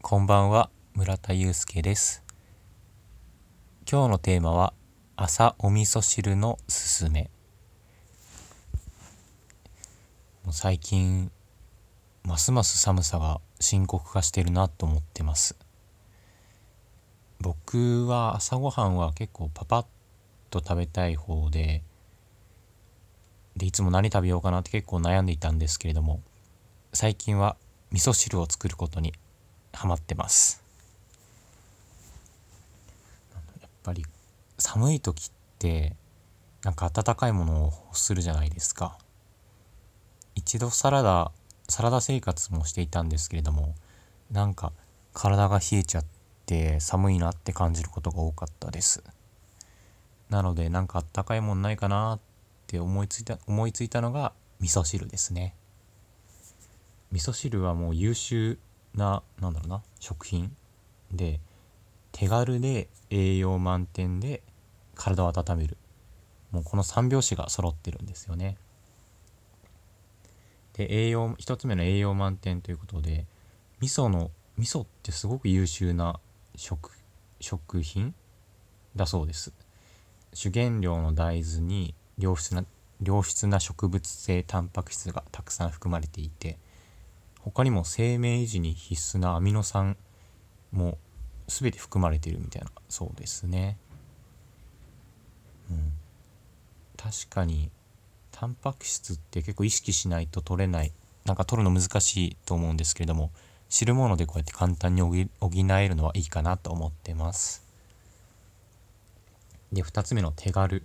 こんばんは村田祐介です。今日のテーマは朝お味噌汁のすすめ。最近ますます寒さが深刻化してるなと思ってます。僕は朝ごはんは結構パパッと食べたい方ででいつも何食べようかなって結構悩んでいたんですけれども最近は味噌汁を作ることにハマってます。やっぱり寒い時ってなんか温かいものをするじゃないですか。一度サラダサラダ生活もしていたんですけれどもなんか体が冷えちゃって寒いなって感じることが多かったです。なのでなんかあったかいもんないかなって思いついた思いついたのが味噌汁ですね。味噌汁はもう優秀ななんだろうな食品で手軽で栄養満点で体を温める。もうこの3拍子が揃ってるんですよね。で栄養1つ目の栄養満点ということで味噌の味噌ってすごく優秀な食食品だそうです。主原料の大豆に良質な良質な植物性タンパク質がたくさん含まれていて他にも生命維持に必須なアミノ酸も全て含まれているみたいなそうですね。うん、確かにタンパク質って結構意識しないと取れないなんか取るの難しいと思うんですけれども汁物でこうやって簡単に補えるのはいいかなと思ってます。で2つ目の手軽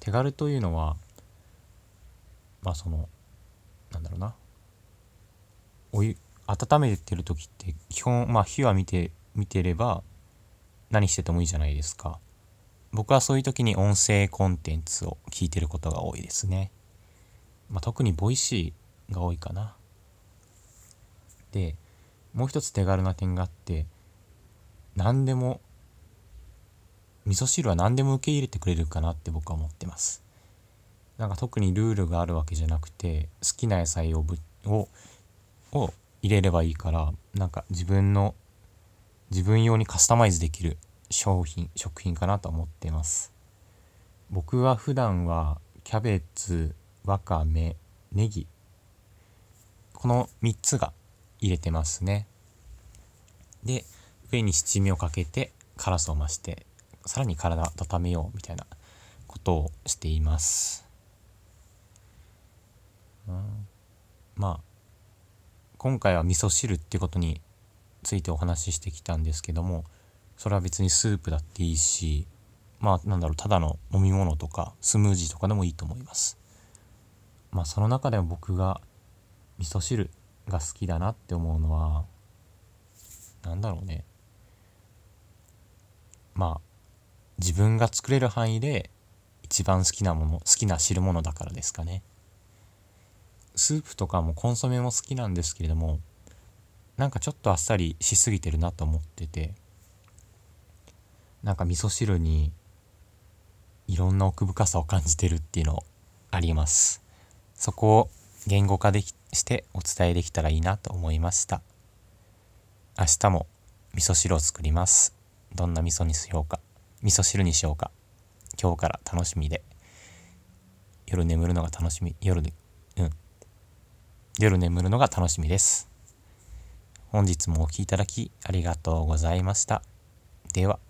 手軽というのはまあそのなんだろうなお湯温めてる時って基本まあ火は見て見てれば何しててもいいじゃないですか。僕はそういう時に音声コンテンツを聞いてることが多いですね、まあ、特に Voicy が多いかな。でもう一つ手軽な点があって何でも味噌汁は何でも受け入れてくれるかなって僕は思ってます。なんか特にルールがあるわけじゃなくて好きな野菜をぶをを入れればいいからなんか自分の自分用にカスタマイズできる商品食品かなと思ってます。僕は普段はキャベツわかめネギこの3つが入れてますね。で上に七味をかけて辛さを増してさらに体温めようみたいなことをしています、うん、まあ今回は味噌汁ってことについてお話ししてきたんですけどもそれは別にスープだっていいしまあなんだろうただの飲み物とかスムージーとかでもいいと思います。まあその中でも僕が味噌汁が好きだなって思うのは何だろうね。まあ自分が作れる範囲で一番好きなもの好きな汁物だからですかね。スープとかもコンソメも好きなんですけれどもなんかちょっとあっさりしすぎてるなと思っててなんか味噌汁にいろんな奥深さを感じてるっていうのあります。そこを言語化できしてお伝えできたらいいなと思いました。明日も味噌汁を作ります。どんな味噌にしようか。味噌汁にしようか。今日から楽しみで。夜眠るのが楽しみ。夜でうん。夜眠るのが楽しみです。本日もお聴きいただきありがとうございました。では。